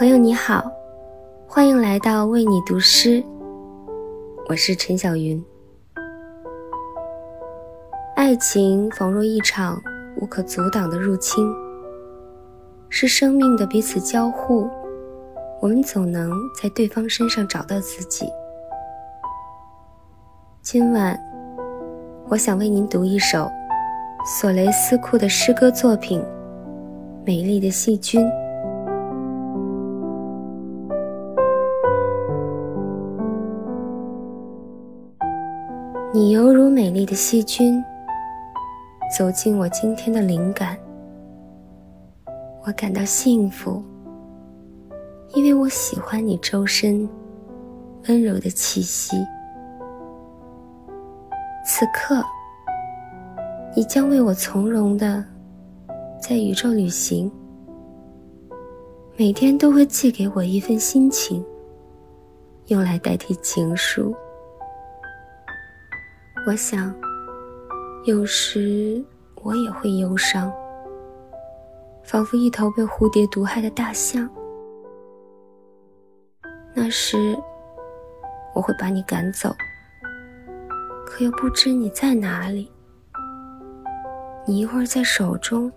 朋友你好，欢迎来到为你读诗。我是陈小云。爱情仿若一场无可阻挡的入侵，是生命的彼此交互，我们总能在对方身上找到自己。今晚，我想为您读一首索雷斯库的诗歌作品《美丽的细菌》。你犹如美丽的细菌，走进我今天的灵感。我感到幸福，因为我喜欢你周身温柔的气息。此刻，你将为我从容的在宇宙旅行，每天都会寄给我一份心情，用来代替情书。我想，有时我也会忧伤，仿佛一头被蝴蝶毒害的大象。那时，我会把你赶走，可又不知你在哪里。你一会儿在手中，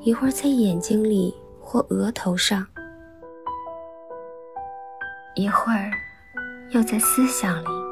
一会儿在眼睛里或额头上，一会儿又在思想里。